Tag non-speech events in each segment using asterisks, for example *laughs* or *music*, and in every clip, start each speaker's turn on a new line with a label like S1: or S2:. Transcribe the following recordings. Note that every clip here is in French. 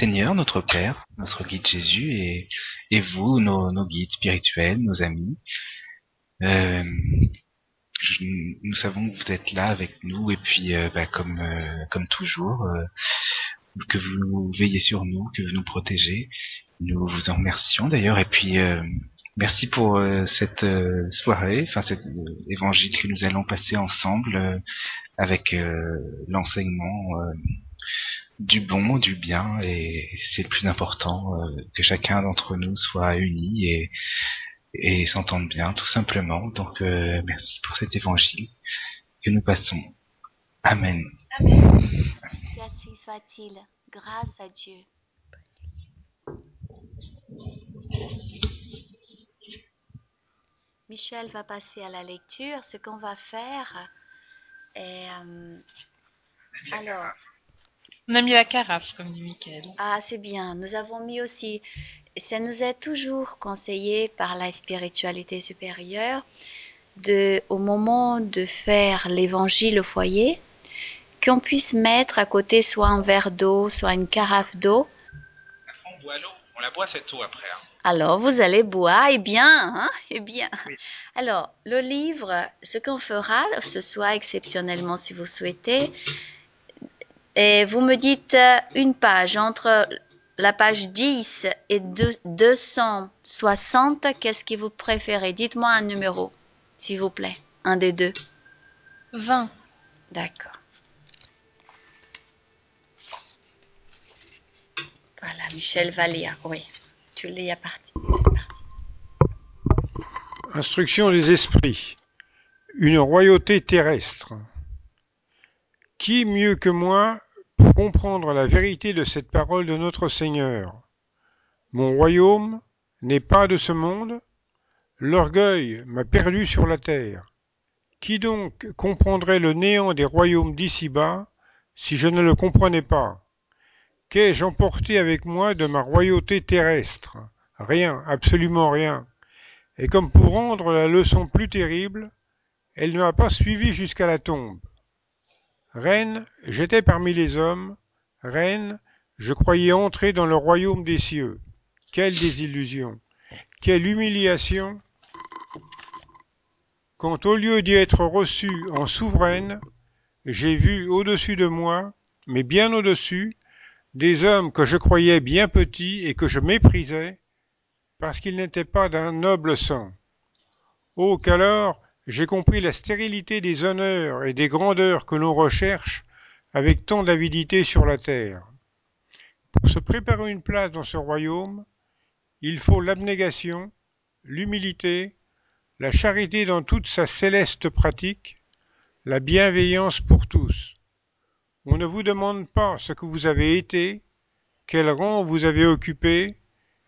S1: Seigneur, notre Père, notre guide Jésus, et, et vous, nos, nos guides spirituels, nos amis. Euh, je- nous savons que vous êtes là avec nous, et puis euh, bah, comme, euh, comme toujours, euh, que vous veillez sur nous, que vous nous protégez. Nous vous en remercions d'ailleurs, et puis euh, merci pour cette soirée, enfin cet évangile que nous allons passer ensemble avec l'enseignement du bon, du bien, et c'est le plus important euh, que chacun d'entre nous soit uni et, et s'entende bien, tout simplement. Donc euh, merci pour cet évangile que nous passons. Amen.
S2: Qu'ainsi soit-il, grâce à Dieu. Michel va passer à la lecture. Ce qu'on va faire est... euh, alors,
S3: On a mis la carafe, comme dit Mickaël.
S2: ah, c'est bien. Nous avons mis aussi... Ça nous est toujours conseillé par la spiritualité supérieure de, au moment de faire l'évangile au foyer, qu'on puisse mettre à côté soit un verre d'eau, soit une carafe d'eau
S1: Après on boit l'eau, on la boit cette eau après. hein.
S2: Alors, vous allez boire, et bien, hein, et bien. Alors, le livre, ce qu'on fera ce soir exceptionnellement, si vous souhaitez, et vous me dites euh, une page entre la page 10 et deux- 260, qu'est-ce que vous préférez? Dites-moi un numéro, s'il vous plaît. Un des deux.
S3: 20.
S2: D'accord. Voilà, Michel va lire. Oui, tu lis à partir. c'est parti.
S4: Instruction des esprits. Une royauté terrestre. Qui mieux que moi pour comprendre la vérité de cette parole de notre Seigneur? Mon royaume n'est pas de ce monde L'orgueil m'a perdu sur la terre. Qui donc comprendrait le néant des royaumes d'ici-bas si je ne le comprenais pas? Qu'ai-je emporté avec moi de ma royauté terrestre? Rien, absolument rien. Et comme pour rendre la leçon plus terrible, elle ne m'a pas suivi jusqu'à la tombe. Reine, j'étais parmi les hommes, reine, je croyais entrer dans le royaume des cieux. Quelle désillusion, quelle humiliation, quand au lieu d'y être reçue en souveraine, j'ai vu au-dessus de moi, mais bien au-dessus, des hommes que je croyais bien petits et que je méprisais, parce qu'ils n'étaient pas d'un noble sang. Oh, qu'alors j'ai compris la stérilité des honneurs et des grandeurs que l'on recherche avec tant d'avidité sur la terre. Pour se préparer une place dans ce royaume, il faut l'abnégation, l'humilité, la charité dans toute sa céleste pratique, la bienveillance pour tous. On ne vous demande pas ce que vous avez été, quel rang vous avez occupé,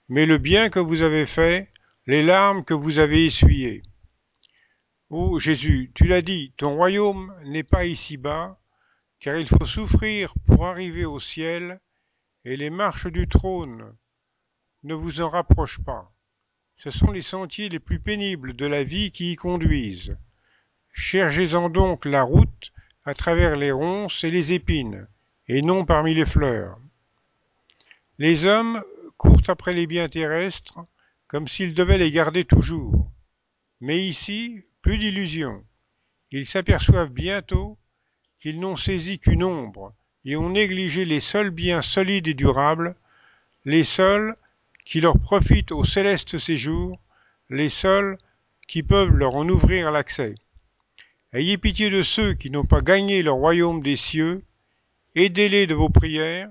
S4: mais le bien que vous avez fait, les larmes que vous avez essuyées. Ô Jésus, tu l'as dit, ton royaume n'est pas ici-bas, car il faut souffrir pour arriver au ciel, et les marches du trône ne vous en rapprochent pas. Ce sont les sentiers les plus pénibles de la vie qui y conduisent. Cherchez-en donc la route à travers les ronces et les épines, et non parmi les fleurs. Les hommes courent après les biens terrestres comme s'ils devaient les garder toujours. Mais ici, plus d'illusions. Ils s'aperçoivent bientôt qu'ils n'ont saisi qu'une ombre et ont négligé les seuls biens solides et durables, les seuls qui leur profitent au céleste séjour, les seuls qui peuvent leur en ouvrir l'accès. Ayez pitié de ceux qui n'ont pas gagné le royaume des cieux, aidez-les de vos prières,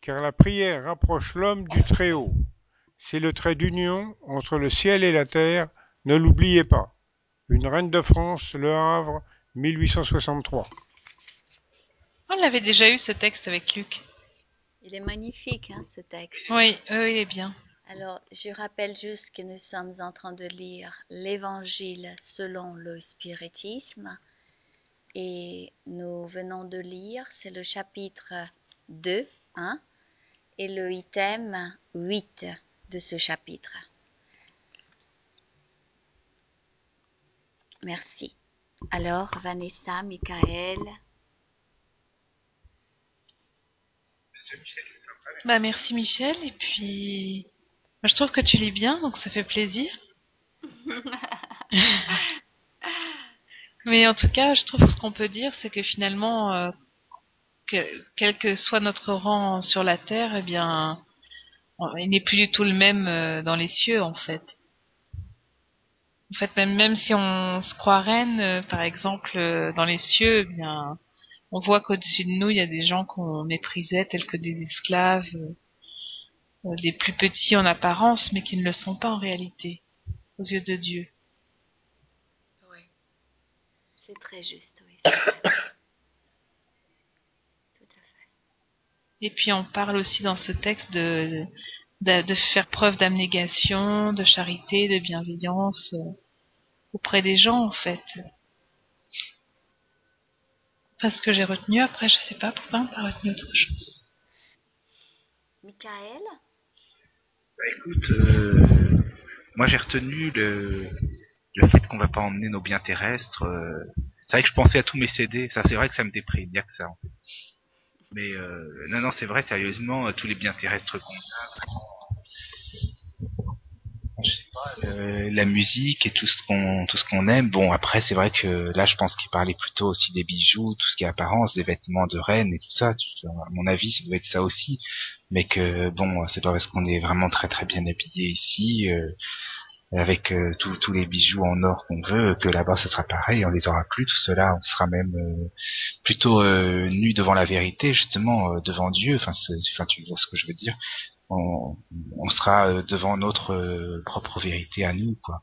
S4: car la prière rapproche l'homme du Très-Haut. C'est le trait d'union entre le ciel et la terre, ne l'oubliez pas. Une reine de France, Le Havre, 1863.
S3: On l'avait déjà eu ce texte avec Luc.
S2: Il est magnifique, hein, ce texte.
S3: Oui, euh, il est bien.
S2: Alors, je rappelle juste que nous sommes en train de lire l'Évangile selon le spiritisme. Et nous venons de lire, c'est le chapitre 2, hein, et le item 8 de ce chapitre. Merci. Alors, Vanessa, Michael,
S3: Bah merci Michel et puis moi, je trouve que tu lis bien donc ça fait plaisir. *laughs* Mais en tout cas, je trouve que ce qu'on peut dire, c'est que finalement, euh, que, quel que soit notre rang sur la terre, eh bien, on- il n'est plus du tout le même euh, dans les cieux, en fait. En fait, même, même si on se croit reine, euh, par exemple, euh, dans les cieux, eh bien, on voit qu'au-dessus de nous, il y a des gens qu'on méprisait, tels que des esclaves, euh, euh, des plus petits en apparence, mais qui ne le sont pas en réalité, aux yeux de Dieu.
S2: Oui. C'est très juste, oui. Tout à fait.
S3: Et puis on parle aussi dans ce texte de, de, de faire preuve d'abnégation, de charité, de bienveillance euh, auprès des gens en fait. Parce ce que j'ai retenu après, je sais pas, pourquoi t'as retenu autre chose?
S2: Michael?
S1: Bah, écoute, euh, moi j'ai retenu le, le fait qu'on va pas emmener nos biens terrestres. euh, c'est vrai que je pensais à tous mes CD. Ça, c'est vrai que ça me déprime, il y a que ça. En fait. Mais euh, non, non, c'est vrai, sérieusement, euh, tous les biens terrestres qu'on a, je sais pas, la musique et tout ce qu'on tout ce qu'on aime. Bon, après, c'est vrai que là, je pense qu'il parlait plutôt aussi des bijoux, tout ce qui est apparence, des vêtements de reine et tout ça. À mon avis, ça doit être ça aussi. Mais que bon, c'est pas parce qu'on est vraiment très très bien habillé ici. euh, avec euh, tous les bijoux en or qu'on veut, que là-bas ce sera pareil, on les aura plus tout cela, on sera même euh, plutôt euh, nu devant la vérité justement, euh, devant Dieu. Enfin, enfin, tu vois ce que je veux dire. On, on sera euh, devant notre euh, propre vérité à nous, quoi.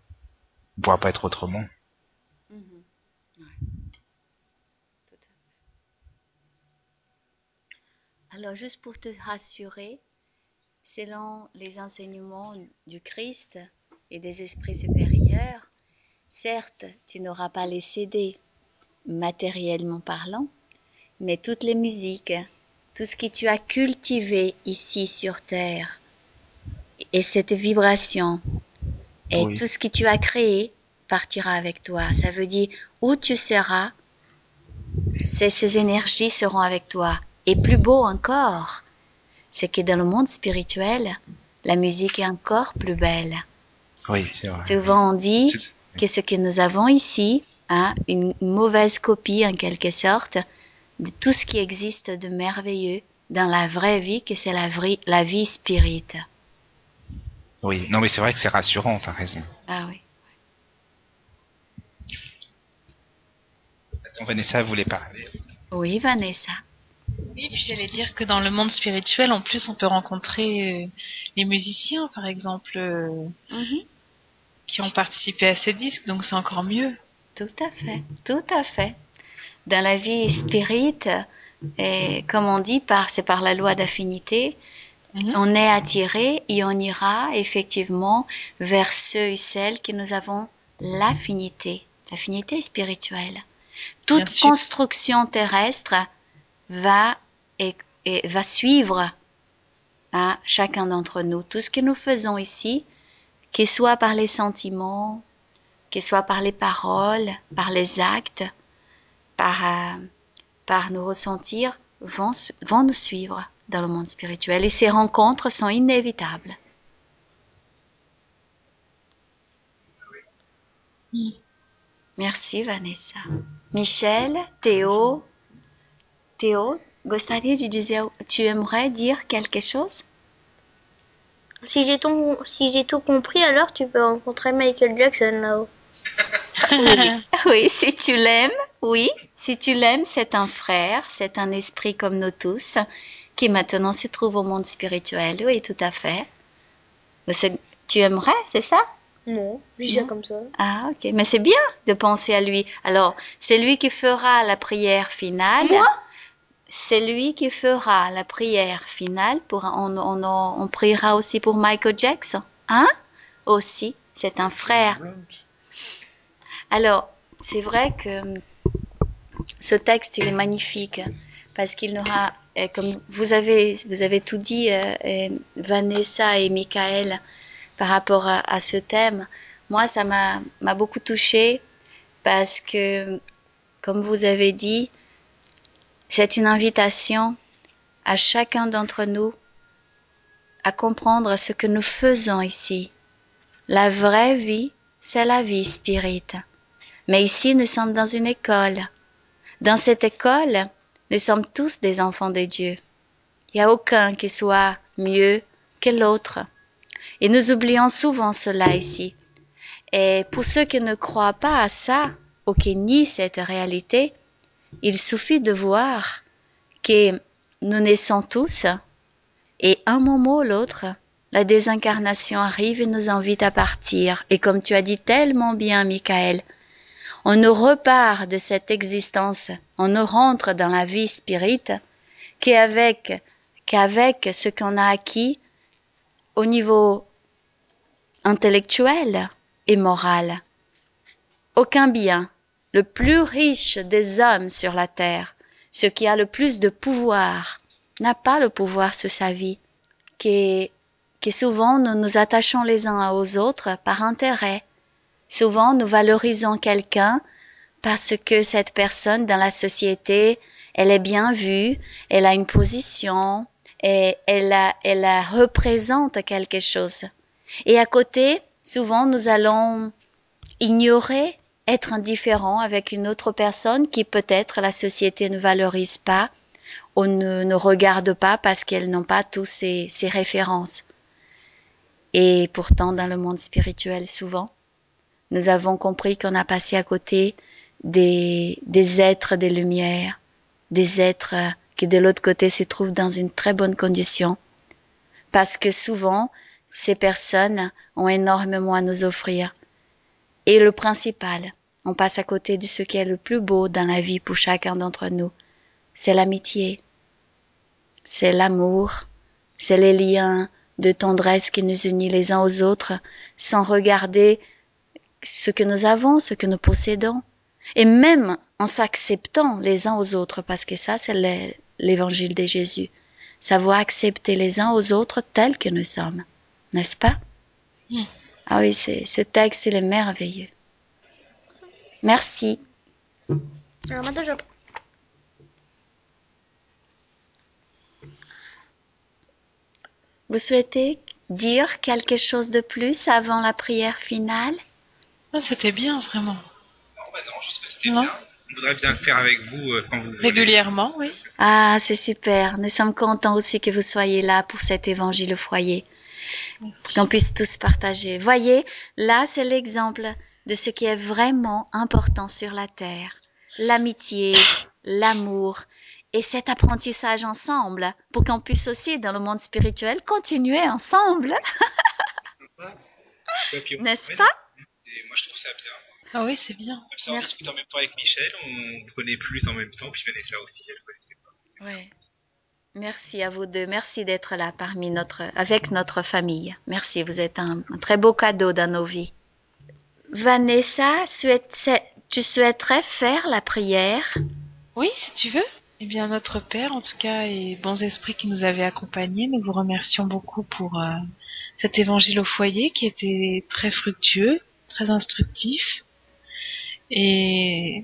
S1: On pourra pas être autrement.
S2: Mhm. Fait. Alors, juste pour te rassurer, selon les enseignements du Christ et des esprits supérieurs, certes, tu n'auras pas les CD matériellement parlant, mais toutes les musiques, tout ce que tu as cultivé ici sur Terre, et cette vibration, et
S1: Oui.
S2: tout ce que tu as créé partira avec toi. Ça veut dire où tu seras, ces, ces énergies seront avec toi. Et plus beau encore, c'est que dans le monde spirituel, la musique est encore plus belle.
S1: Oui, c'est vrai.
S2: Souvent on dit que ce que nous avons ici, hein, une mauvaise copie en quelque sorte de tout ce qui existe de merveilleux dans la vraie vie, que c'est la, vraie- la vie spirite.
S1: Oui, non mais c'est vrai que c'est rassurant, t'as raison.
S2: Ah oui.
S1: Attends, Vanessa voulait parler?
S2: Oui, Vanessa.
S3: Oui, puis j'allais dire que dans le monde spirituel, en plus, on peut rencontrer euh, les musiciens, par exemple, euh,
S2: Mhm.
S3: Qui ont participé à ces disques, donc c'est encore mieux.
S2: Tout à fait, tout à fait. Dans la vie spirite, et comme on dit, par, c'est par la loi d'affinité,
S3: Mhm.
S2: on est attiré et on ira effectivement vers ceux et celles que nous avons l'affinité, l'affinité spirituelle. Toute
S3: Bien sûr.
S2: construction terrestre va et, et va suivre hein, chacun d'entre nous. Tout ce que nous faisons ici, que soit par les sentiments, que soit par les paroles, par les actes, par, euh, par nos ressentir, vont, vont nous suivre dans le monde spirituel. Et ces rencontres sont inévitables. Merci Vanessa. Michel, Théo, Théo, gostaria tu aimerais dire quelque chose?
S5: Si j'ai ton, si j'ai tout compris, alors tu peux rencontrer Michael Jackson là-haut. *laughs*
S2: Oui, *laughs* si tu l'aimes, oui. Si tu l'aimes, c'est un frère, c'est un esprit comme nous tous, qui maintenant se trouve au monde spirituel. Oui, tout à fait. Mais Tu aimerais, c'est ça?
S5: Non, je dis
S2: Non.
S5: ça comme ça.
S2: Ah, ok. Mais c'est bien de penser à lui. Alors, c'est lui qui fera la prière finale.
S5: Moi?
S2: C'est lui qui fera la prière finale. Pour, on, on, on priera aussi pour Michael Jackson. Hein? Aussi, c'est un frère. Alors, c'est vrai que hum, ce texte, il est magnifique parce qu'il n'aura, euh, comme vous avez, vous avez tout dit, euh, euh, Vanessa et Michael, par rapport à, à ce thème. Moi, ça m'a m'a beaucoup touchée parce que, comme vous avez dit, c'est une invitation à chacun d'entre nous à comprendre ce que nous faisons ici. La vraie vie, c'est la vie spirite. Mais ici, nous sommes dans une école. Dans cette école, nous sommes tous des enfants de Dieu. Il n'y a aucun qui soit mieux que l'autre. Et nous oublions souvent cela ici. Et pour ceux qui ne croient pas à ça, ou qui nient cette réalité, il suffit de voir que nous naissons tous et un moment ou l'autre, la désincarnation arrive et nous invite à partir. Et comme tu as dit tellement bien, Michael, on ne repart de cette existence, on ne rentre dans la vie spirite qu'avec, qu'avec ce qu'on a acquis au niveau intellectuel et moral. Aucun bien, le plus riche des hommes sur la terre, ce qui a le plus de pouvoir, n'a pas le pouvoir sur sa vie, que, souvent nous nous attachons les uns aux autres par intérêt. Souvent nous valorisons quelqu'un parce que cette personne dans la société, elle est bien vue, elle a une position, et elle, représente quelque chose. Et à côté, souvent nous allons ignorer, être indifférent avec une autre personne qui peut-être la société ne valorise pas on ne, regarde pas parce qu'elles n'ont pas tous ces, ces références. Et pourtant, dans le monde spirituel, souvent, nous avons compris qu'on a passé à côté des êtres des lumières, des êtres qui de l'autre côté se trouvent dans une très bonne condition. Parce que souvent, ces personnes ont énormément à nous offrir. Et le principal, on passe à côté de ce qui est le plus beau dans la vie pour chacun d'entre nous, c'est l'amitié, c'est l'amour, c'est les liens de tendresse qui nous unissent les uns aux autres sans regarder ce que nous avons, ce que nous possédons, et même en s'acceptant les uns aux autres, parce que ça, c'est l'évangile de Jésus. Savoir accepter les uns aux autres tels que nous sommes, n'est-ce pas?
S3: Mm.
S2: Ah oui, c'est, ce texte, il est merveilleux. Merci.
S5: Alors maintenant, je...
S2: Vous souhaitez dire quelque chose de plus avant la prière finale?
S3: Ah, c'était bien, vraiment.
S1: Non, bah non, je pense que c'était
S3: Non.
S1: bien. On voudrait bien le faire avec vous euh, quand vous voulez.
S3: Régulièrement, oui.
S2: Ah, c'est super. Nous sommes contents aussi que vous soyez là pour cet évangile au foyer. Qu'on puisse tous partager. Voyez, là, c'est l'exemple de ce qui est vraiment important sur la terre. L'amitié, l'amour et cet apprentissage ensemble pour qu'on puisse aussi, dans le monde spirituel, continuer ensemble. *laughs*
S1: Ouais,
S2: N'est-ce
S1: ouais,
S2: pas?
S1: Moi, je trouve ça bien.
S3: Ah oui, c'est bien.
S1: Comme ça, on
S2: Merci.
S1: discute en même temps avec Michel, on connaît plus en même temps, puis Vanessa aussi, elle connaissait pas. Bien.
S2: Merci à vous deux. Merci d'être là parmi notre, avec notre famille. Merci. Vous êtes un, très beau cadeau dans nos vies. Vanessa, tu souhaiterais faire la prière?
S3: Oui, si tu veux. Eh bien, notre Père, en tout cas, et bons esprits qui nous avaient accompagnés, nous vous remercions beaucoup pour euh, cet évangile au foyer qui était très fructueux, très instructif. Et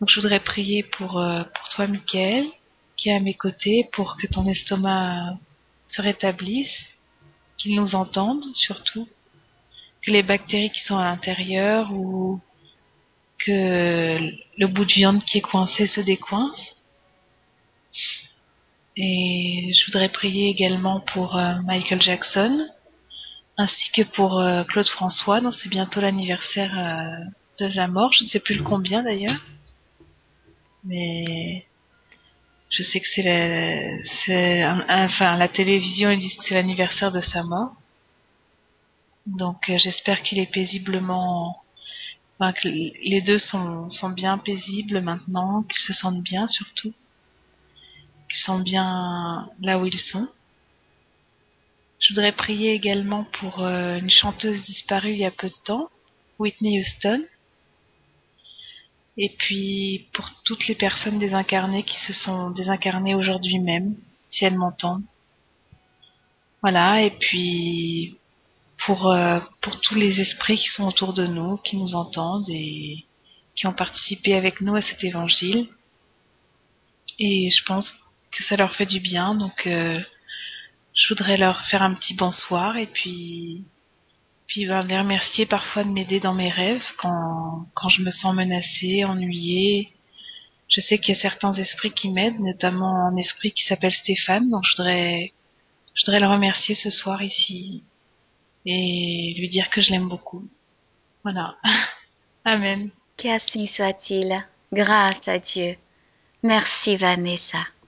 S3: donc, je voudrais prier pour, euh, pour toi, Michael, qui est à mes côtés, pour que ton estomac se rétablisse, qu'il nous entende surtout, que les bactéries qui sont à l'intérieur ou que le bout de viande qui est coincé se décoince. Et je voudrais prier également pour euh, Michael Jackson, ainsi que pour euh, Claude François, dont c'est bientôt l'anniversaire euh, de la mort. Je ne sais plus le combien d'ailleurs. Mais je sais que c'est la, enfin la télévision ils disent que c'est l'anniversaire de sa mort. Donc euh, j'espère qu'il est paisiblement, enfin, que les deux sont, sont bien paisibles maintenant, qu'ils se sentent bien surtout, qu'ils sont bien là où ils sont. Je voudrais prier également pour euh, une chanteuse disparue il y a peu de temps, Whitney Houston. Et puis pour toutes les personnes désincarnées qui se sont désincarnées aujourd'hui même, si elles m'entendent. Voilà, et puis pour, euh, pour tous les esprits qui sont autour de nous, qui nous entendent et qui ont participé avec nous à cet évangile. Et je pense que ça leur fait du bien. Donc, euh, je voudrais leur faire un petit bonsoir et puis, puis ben, les remercier parfois de m'aider dans mes rêves quand, quand je me sens menacée, ennuyée. Je sais qu'il y a certains esprits qui m'aident, notamment un esprit qui s'appelle Stéphane. Donc, je voudrais, je voudrais le remercier ce soir ici et lui dire que je l'aime beaucoup. Voilà. *laughs* Amen.
S2: Qu'ainsi soit-il. Grâce à Dieu. Merci Vanessa.